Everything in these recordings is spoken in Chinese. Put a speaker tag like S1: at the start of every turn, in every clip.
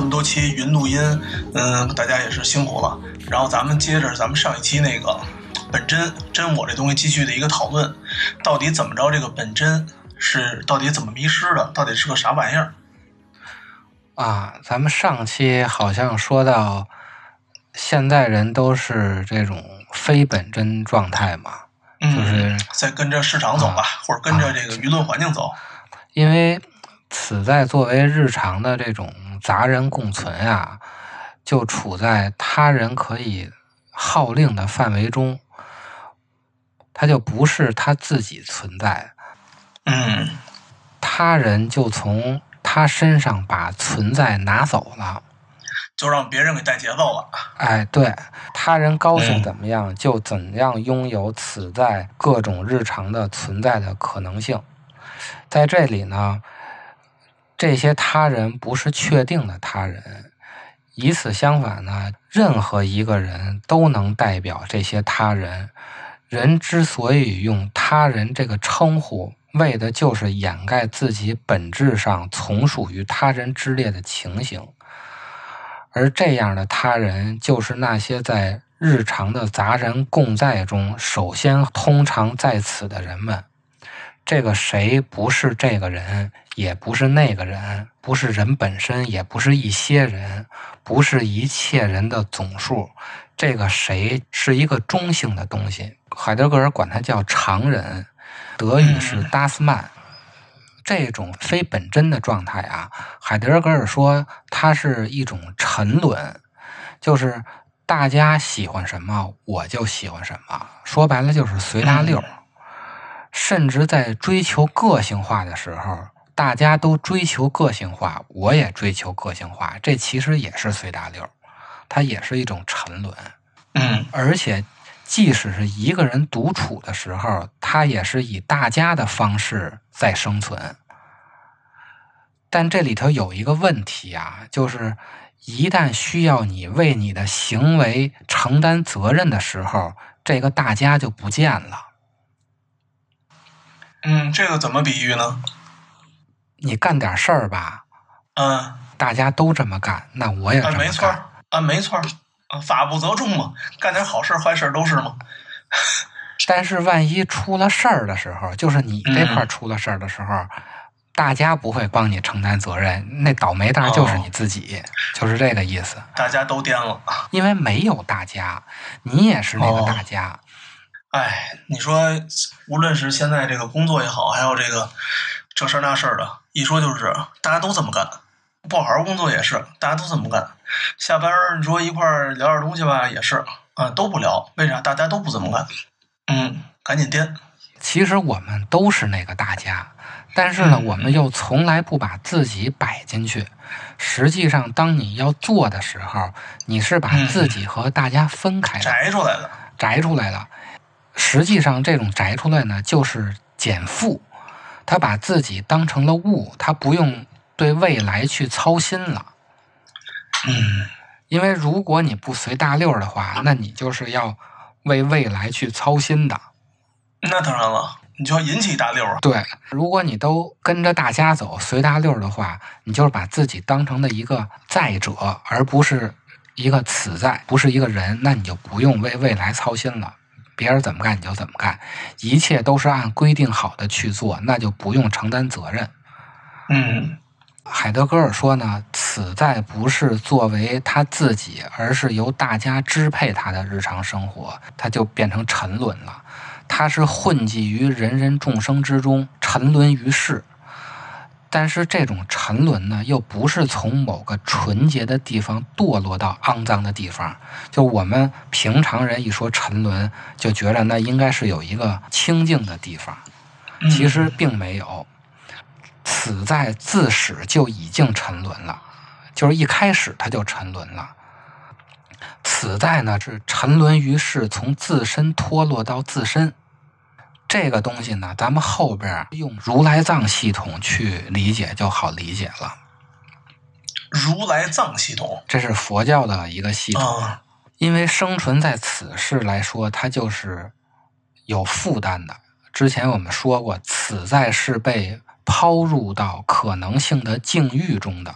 S1: 这
S2: 么多期云录音，嗯，大家也是辛苦了。然后咱们接着咱们上一期那个本真真我这东西继续的一个讨论，到底怎么着这个本真是到底怎么迷失的，到底是个啥玩意儿？
S3: 啊，咱们上期好像说到，现在人都是这种非本真状态嘛，
S2: 嗯，
S3: 就是
S2: 在跟着市场走吧，或者跟着这个舆论环境走。
S3: 因为此在作为日常的这种杂人共存啊，就处在他人可以号令的范围中，他就不是他自己存在，
S2: 嗯
S3: 他人就从他身上把存在拿走了。
S2: 就让别人给带节奏了。
S3: 哎，对，他人高兴
S2: 嗯
S3: 怎么样，就怎样拥有此在各种日常的存在的可能性。在这里呢，这些他人不是确定的他人，以此相反呢，任何一个人都能代表这些他人。人之所以用“他人”这个称呼，为的就是掩盖自己本质上从属于他人之列的情形。而这样的他人，就是那些在日常的杂人共在中，首先通常在此的人们。这个谁不是这个人，也不是那个人，不是人本身，也不是一些人，不是一切人的总数。这个谁是一个中性的东西，海德格尔管它叫常人，德语是 das Man。这种非本真的状态啊，海德格尔说它是一种沉沦，就是大家喜欢什么我就喜欢什么，说白了就是随大溜儿。甚至在追求个性化的时候，大家都追求个性化，我也追求个性化，这其实也是随大流儿，它也是一种沉沦。
S2: 嗯
S3: 而且，即使是一个人独处的时候，他也是以大家的方式在生存。但这里头有一个问题啊，就是一旦需要你为你的行为承担责任的时候，这个大家就不见了。
S2: 嗯，这个怎么比喻呢？
S3: 你干点事儿吧，
S2: 嗯，
S3: 大家都这么干，那我也这
S2: 啊，
S3: 么
S2: 没错。儿，啊，没错法不责众嘛，干点好事儿坏事儿都是嘛。
S3: 但是万一出了事儿的时候，就是你这块儿出了事儿的时候，大家不会帮你承担责任，那倒霉蛋儿就是你自己，就是这个意思。
S2: 大家都颠了。
S3: 因为没有大家，你也是那个
S2: 哦
S3: 大家。
S2: 哎，你说，无论是现在这个工作也好，还有这个这事儿那事儿的，一说就是大家都这么干，不好好工作也是，大家都这么干。下班儿你说一块儿聊点东西吧，也是啊，都不聊，为啥？大家都不这么干。嗯，赶紧颠。
S3: 其实我们都是那个大家，但是呢，
S2: 嗯
S3: 我们又从来不把自己摆进去。实际上，当你要做的时候，你是把
S2: 嗯
S3: 自己和大家分开的。
S2: 摘出来的。
S3: 摘出来了。实际上，这种摘出来呢，就是减负，他把自己当成了物，他不用对未来去操心了。
S2: 嗯
S3: 因为如果你不随大溜儿的话，那你就是要为未来去操心的。
S2: 那当然了，你就要引起大溜儿啊。
S3: 对，如果你都跟着大家走，随大溜儿的话，你就是把自己当成了一个在者，而不是一个此在，不是一个人，那你就不用为未来操心了。别人怎么干你就怎么干，一切都是按规定好的去做，那就不用承担责任。
S2: 嗯
S3: 海德格尔说呢，此在不是作为他自己，而是由大家支配他的日常生活，他就变成沉沦了。他是混迹于人人众生之中，沉沦于世。但是这种沉沦呢，又不是从某个纯洁的地方堕落到肮脏的地方。就我们平常人一说沉沦，就觉得那应该是有一个清净的地方，
S2: 嗯
S3: 其实并没有。此在自始就已经沉沦了，就是一开始他就沉沦了。此在呢是沉沦于世，从自身脱落到自身。这个东西呢，咱们后边用如来藏系统去理解就好理解了。
S2: 如来藏系统
S3: 这是佛教的一个系统，
S2: 啊，
S3: 因为生存在此世来说，它就是有负担的。之前我们说过，此在是被抛入到可能性的境遇中的，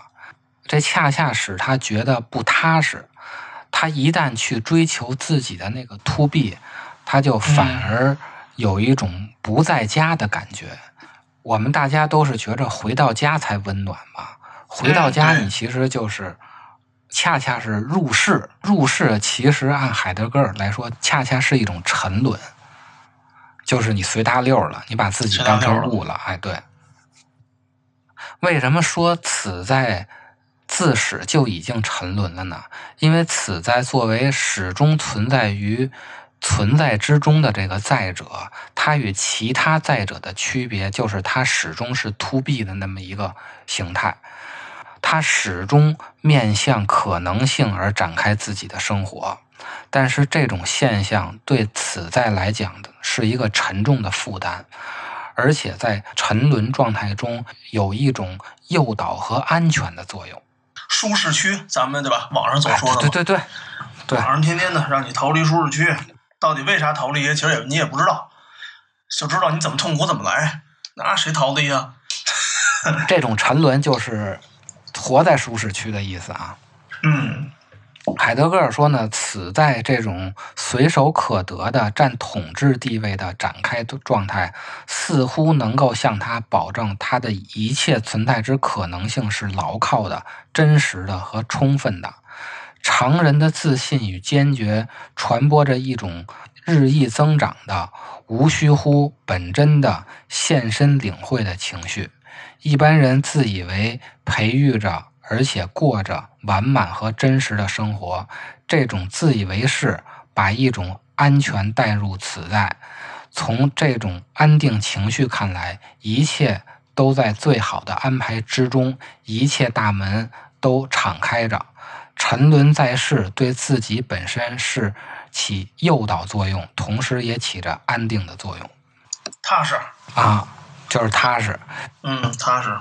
S3: 这恰恰使他觉得不踏实。他一旦去追求自己的那个 to be，他就反而有一种不在家的感觉。我们大家都是觉着回到家才温暖嘛，回到家你其实就是恰恰是入世，入世其实按海德格尔来说，恰恰是一种沉沦，就是你随大溜了，你把自己当成物了。哎，对。为什么说此在自始就已经沉沦了呢？因为此在作为始终存在于存在之中的这个在者，它与其他在者的区别就是它始终是 to be 的那么一个形态。它始终面向可能性而展开自己的生活，但是这种现象对此在来讲的是一个沉重的负担，而且在沉沦状态中有一种诱导和安全的作用。
S2: 舒适区，咱们对吧？网上总
S3: 哎
S2: 说的嘛，
S3: 对对对对
S2: 网上天天的让你逃离舒适区，到底为啥逃离？其实也你也不知道，就知道你怎么痛苦怎么来，那谁逃离啊？
S3: 这种沉沦就是活在舒适区的意思啊。
S2: 嗯
S3: 海德格尔说呢，此在这种随手可得的占统治地位的展开状态，似乎能够向他保证他的一切存在之可能性是牢靠的、真实的和充分的。常人的自信与坚决传播着一种日益增长的、无需乎本真的现身领会的情绪。一般人自以为培育着，而且过着完满和真实的生活，这种自以为是，把一种安全带入此在。从这种安定情绪看来，一切都在最好的安排之中，一切大门都敞开着。沉沦在世，对自己本身是起诱导作用，同时也起着安定的作用
S2: 踏实，
S3: 啊，就是踏实。
S2: 嗯踏实，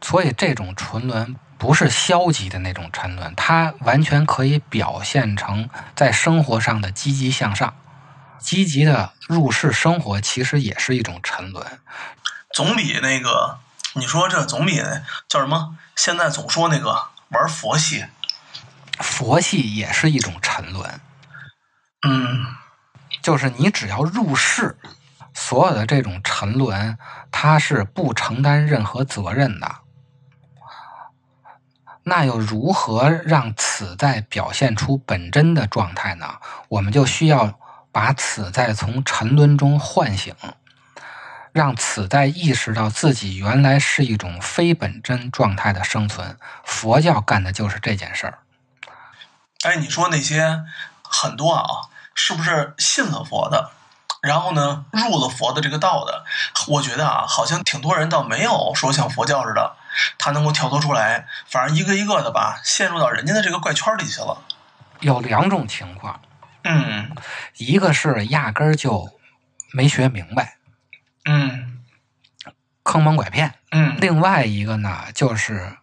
S3: 所以这种沉沦不是消极的那种沉沦，它完全可以表现成在生活上的积极向上。积极的入世生活其实也是一种沉沦。
S2: 总比那个你说这总比叫什么？现在总说那个玩佛系，
S3: 佛系也是一种沉沦，
S2: 嗯
S3: 就是你只要入世，所有的这种沉沦，它是不承担任何责任的。那又如何让此在表现出本真的状态呢？我们就需要把此在从沉沦中唤醒，让此在意识到自己原来是一种非本真状态的生存。佛教干的就是这件事儿。
S2: 哎，你说那些很多啊，是不是信了佛的，然后呢入了佛的这个道的？我觉得啊，好像挺多人倒没有说像佛教似的，他能够跳脱出来，反而一个一个的吧，陷入到人家的这个怪圈里去了。
S3: 有两种情况，
S2: 嗯
S3: 一个是压根儿就没学明白，
S2: 嗯
S3: 坑蒙拐骗；
S2: 嗯，
S3: 另外一个呢，就是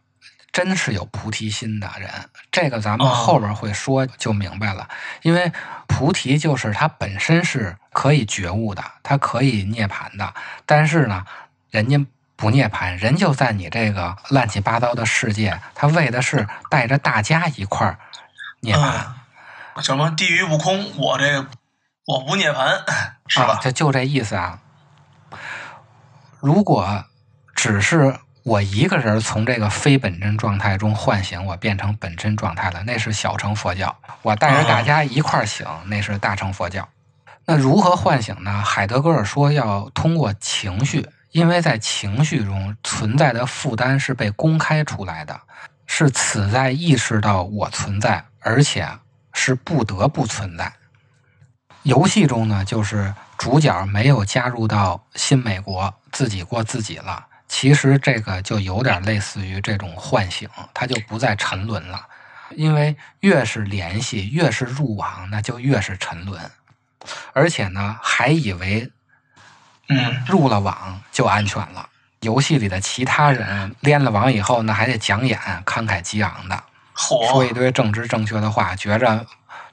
S3: 真是有菩提心的人。这个咱们
S2: 哦
S3: 后边会说就明白了，因为菩提就是它本身是可以觉悟的，它可以涅槃的，但是呢，人家。不涅槃，人就在你这个乱七八糟的世界，他为的是带着大家一块儿涅槃。
S2: 嗯，什么地狱不空，我这个我不涅槃，是
S3: 啊
S2: 吧？
S3: 就就这意思啊。如果只是我一个人从这个非本真状态中唤醒，我变成本真状态了，那是小乘佛教。我带着大家一块儿醒，那是大乘佛教。那如何唤醒呢？海德格尔说要通过情绪，因为在情绪中存在的负担是被公开出来的，是此在意识到我存在，而且是不得不存在。游戏中呢，就是主角没有加入到新美国，自己过自己了。其实这个就有点类似于这种唤醒，他就不再沉沦了。因为越是联系，越是入网，那就越是沉沦。而且呢，还以为
S2: 嗯，
S3: 入了网就安全了。游戏里的其他人连了网以后呢，还得讲演，慷慨激昂的说一，堆政治正确的话，觉着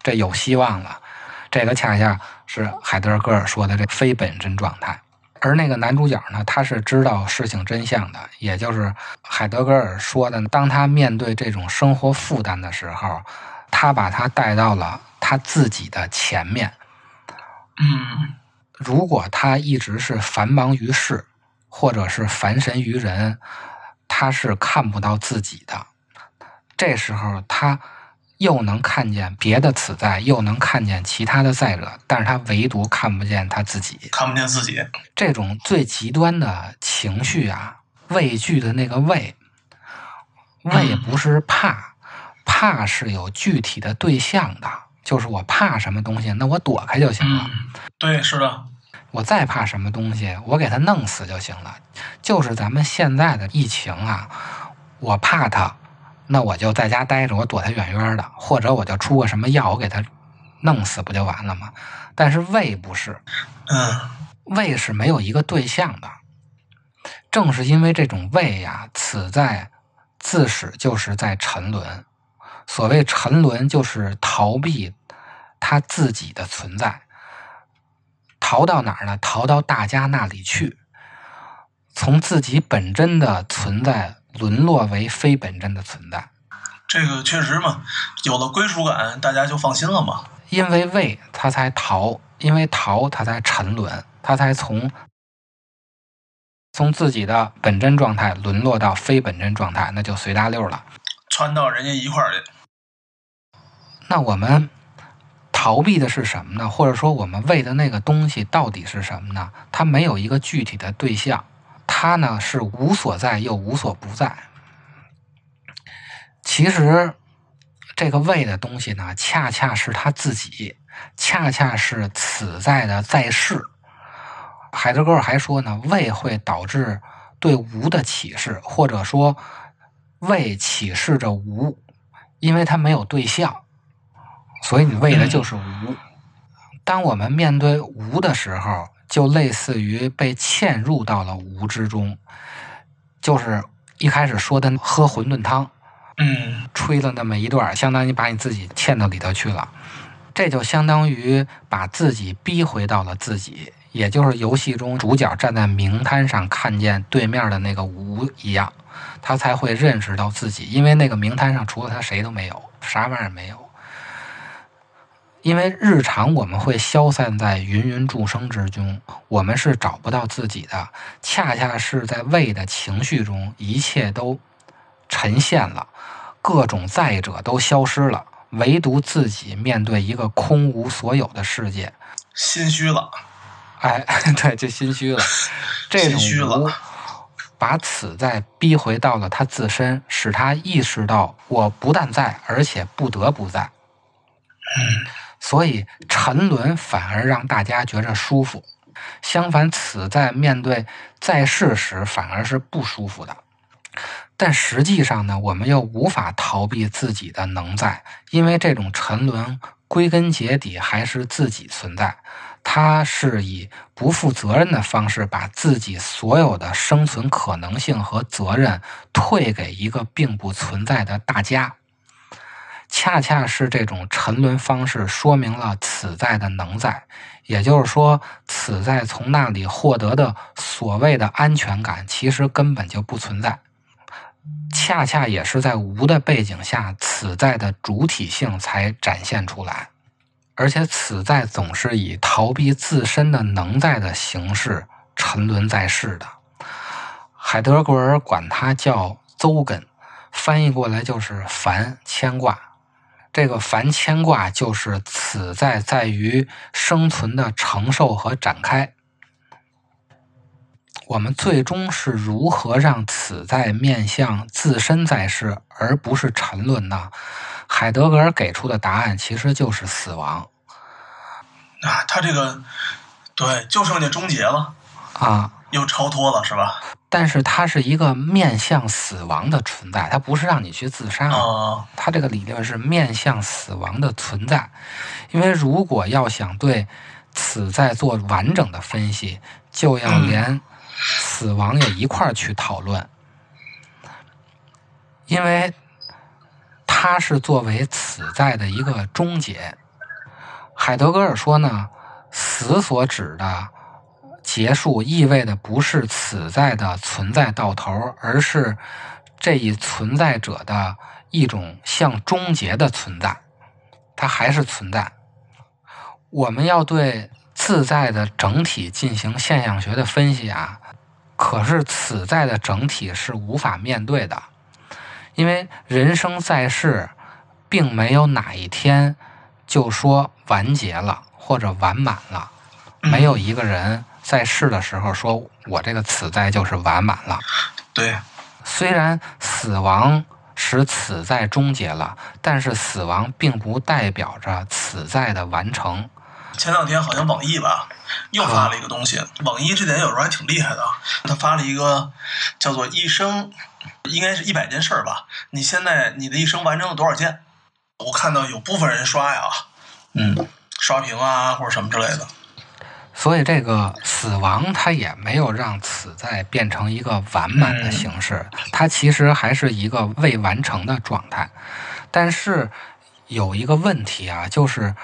S3: 这有希望了。这个恰恰是海德格尔说的这非本真状态。而那个男主角呢，他是知道事情真相的，也就是海德格尔说的，当他面对这种生活负担的时候，他把他带到了他自己的前面。
S2: 嗯
S3: 如果他一直是繁忙于世，或者是凡神于人，他是看不到自己的。这时候，他又能看见别的此在，又能看见其他的在者，但是他唯独看不见他自己。
S2: 看不见自己，
S3: 这种最极端的情绪啊，畏惧的那个畏，畏不是怕，怕是有具体的对象的，就是我怕什么东西，那我躲开就行了。
S2: 嗯，对，是的，
S3: 我再怕什么东西，我给它弄死就行了。就是咱们现在的疫情啊，我怕它，那我就在家待着，我躲他远远的，或者我就出个什么药，我给他弄死不就完了吗？但是胃不是，
S2: 嗯
S3: 胃是没有一个对象的。正是因为这种胃呀，此在自始就是在沉沦。所谓沉沦，就是逃避他自己的存在。逃到哪儿呢？逃到大家那里去，从自己本真的存在沦落为非本真的存在。
S2: 这个确实嘛，有了归属感，大家就放心了嘛。
S3: 因为畏，他才逃；因为逃，他才沉沦，他才从从自己的本真状态沦落到非本真状态，那就随大溜了。
S2: 窜到人家一块儿去，
S3: 那我们逃避的是什么呢？或者说，我们为的那个东西到底是什么呢？它没有一个具体的对象，它呢是无所在又无所不在。其实，这个为的东西呢，恰恰是他自己，恰恰是此在的在世。海德格尔还说呢，为会导致对无的启示，或者说为启示着无，因为它没有对象，所以你为的就是无。当我们面对无的时候，就类似于被嵌入到了无之中，就是一开始说的喝馄饨汤，
S2: 嗯
S3: 吹了那么一段，相当于把你自己嵌到里头去了。这就相当于把自己逼回到了自己，也就是游戏中主角站在明滩上看见对面的那个无一样，他才会认识到自己，因为那个明滩上除了他谁都没有，啥玩意儿没有。因为日常我们会消散在芸芸众生之中，我们是找不到自己的，恰恰是在畏的情绪中，一切都沉现了，各种在者都消失了，唯独自己面对一个空无所有的世界，
S2: 心虚了，
S3: 哎，对，就心虚了。这种
S2: 心虚了
S3: 无，把此在逼回到了他自身，使他意识到我不但在，而且不得不在。
S2: 嗯
S3: 所以沉沦反而让大家觉着舒服，相反，此在面对在世时反而是不舒服的。但实际上呢，我们又无法逃避自己的能在，因为这种沉沦归根结底还是自己存在。它是以不负责任的方式，把自己所有的生存可能性和责任退给一个并不存在的大家。恰恰是这种沉沦方式说明了此在的能在，也就是说，此在从那里获得的所谓的安全感，其实根本就不存在。恰恰也是在无的背景下，此在的主体性才展现出来，而且此在总是以逃避自身的能在的形式沉沦在世的。海德格尔管它叫邹根，翻译过来就是烦牵挂。这个凡牵挂就是此在在于生存的承受和展开。我们最终是如何让此在面向自身在世，而不是沉沦呢？海德格尔给出的答案其实就是死亡
S2: 啊，他这个对，就剩下终结了，
S3: 啊。
S2: 又超脱了，是吧？
S3: 但是它是一个面向死亡的存在，它不是让你去自杀。
S2: 啊，
S3: 它这个理论是面向死亡的存在，因为如果要想对此在做完整的分析，就要连死亡也一块儿去讨论，因为它是作为此在的一个终结。海德格尔说呢，死所指的结束意味的不是此在的存在到头，而是这一存在者的一种向终结的存在，它还是存在。我们要对自在的整体进行现象学的分析啊，可是此在的整体是无法面对的，因为人生在世，并没有哪一天就说完结了或者完满了，没有一个人在世的时候说我这个此在就是完满了。
S2: 对，
S3: 虽然死亡使此在终结了，但是死亡并不代表着此在的完成。
S2: 前两天好像网易吧又发了一个东西，网易这点有时候还挺厉害的。他发了一个叫做“一生”，应该是一百件事儿吧。你现在你的一生完成了多少件？我看到有部分人刷呀，嗯，刷屏啊或者什么之类的。
S3: 所以，这个死亡它也没有让此在变成一个完满的形式，它其实还是一个未完成的状态。但是有一个问题啊，就是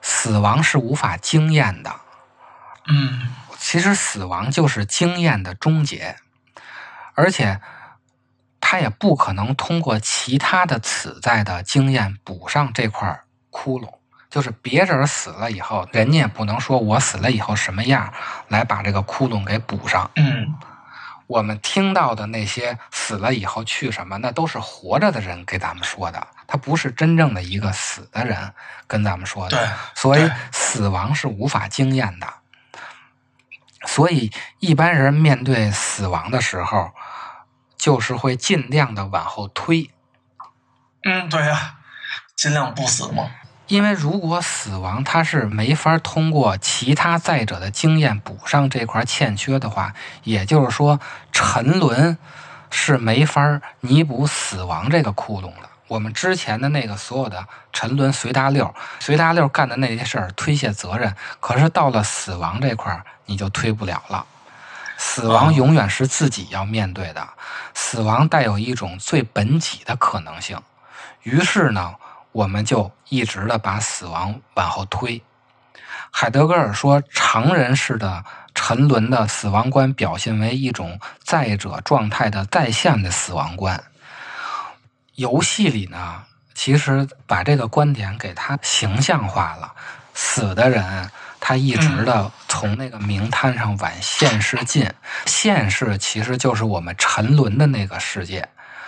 S3: 死亡是无法经验的。
S2: 嗯
S3: 其实死亡就是经验的终结，而且它也不可能通过其他的此在的经验补上这块窟窿。就是别人死了以后，人家也不能说我死了以后什么样来把这个窟窿给补上。
S2: 嗯
S3: 我们听到的那些死了以后去什么，那都是活着的人给咱们说的，他不是真正的一个死的人跟咱们说的。
S2: 对
S3: 所以死亡是无法经验的。所以一般人面对死亡的时候，就是会尽量的往后推，
S2: 嗯，对呀、尽量不死嘛。
S3: 因为如果死亡它是没法通过其他在者的经验补上这块欠缺的话，也就是说沉沦是没法弥补死亡这个窟窿的。我们之前的那个所有的沉沦随大溜，随大溜干的那些事儿推卸责任，可是到了死亡这块儿你就推不了了。死亡永远是自己要面对的，死亡带有一种最本己的可能性。于是呢，我们就一直的把死亡往后推。海德格尔说，常人式的沉沦的死亡观表现为一种在者状态的在线的死亡观。游戏里呢，其实把这个观点给它形象化了。死的人，他一直的从那个名滩上往现世进，现世其实就是我们沉沦的那个世界。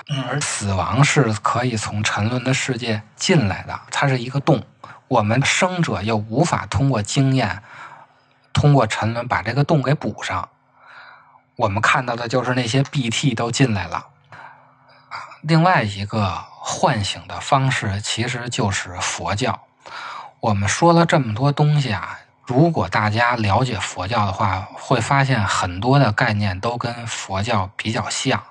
S3: 而死亡是可以从沉沦的世界进来的，它是一个洞。我们生者又无法通过经验，通过沉沦把这个洞给补上。我们看到的就是那些 BT 都进来了。啊，另外一个唤醒的方式其实就是佛教。我们说了这么多东西啊，如果大家了解佛教的话，会发现很多的概念都跟佛教比较像。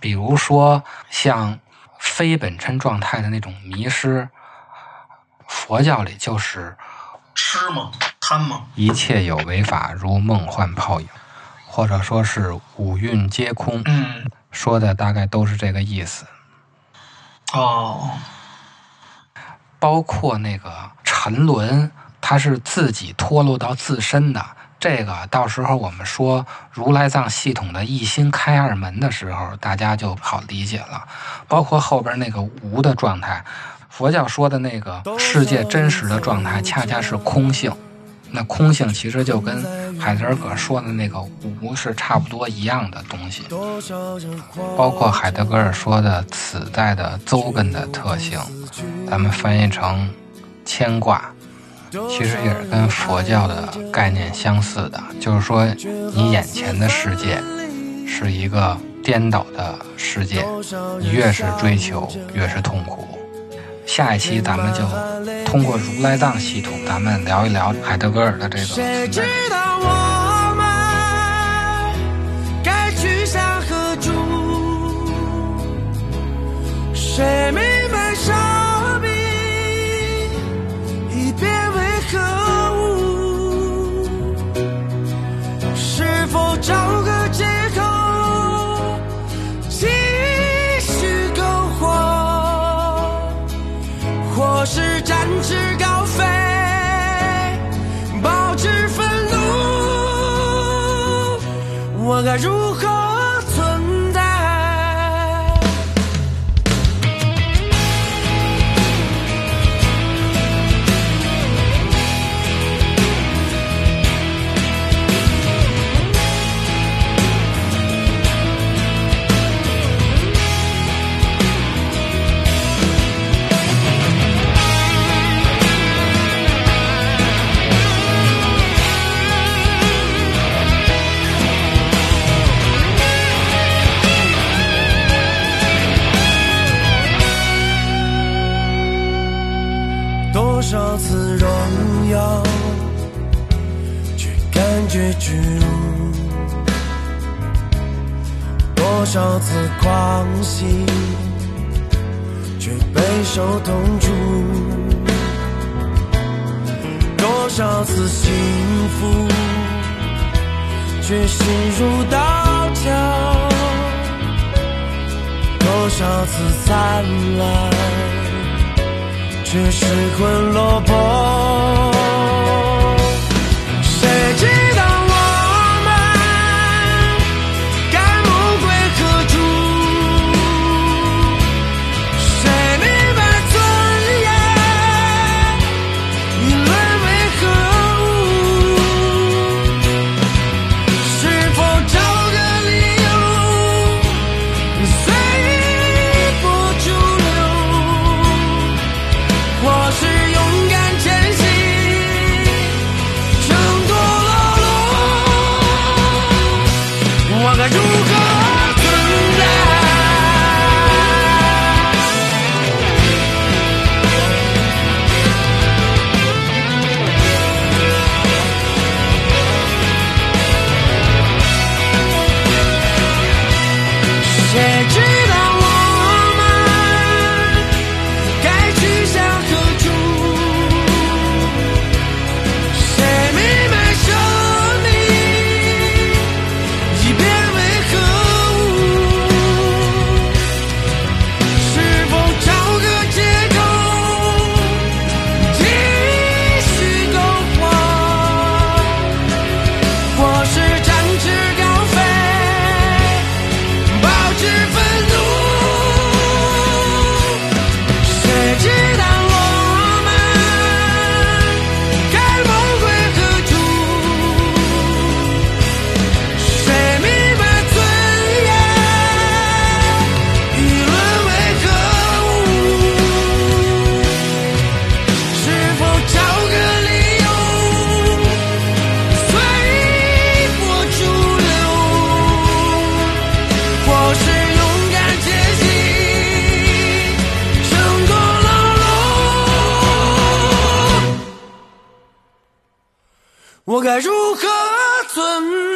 S3: 比如说像非本真状态的那种迷失，佛教里就是
S2: 痴吗？贪吗？
S3: 一切有为法如梦幻泡影，或者说是五蕴皆空，
S2: 嗯
S3: 说的大概都是这个意思。
S2: 哦，
S3: 包括那个沉沦，它是自己脱落到自身的。这个到时候我们说如来藏系统的一心开二门的时候大家就好理解了。包括后边那个无的状态佛教说的那个世界真实的状态恰恰是空性。那空性其实就跟海德格尔说的那个无是差不多一样的东西。包括海德格尔说的此在的周根的特性咱们翻译成牵挂。其实也是跟佛教的概念相似的，就是说你眼前的世界是一个颠倒的世界，你越是追求越是痛苦。下一期咱们就通过如来藏系统，咱们聊一聊海德格尔的这个。
S4: 该去向何处？谁没？携手同住多少次幸福却心如刀绞多少次灿烂却失魂落魄愤。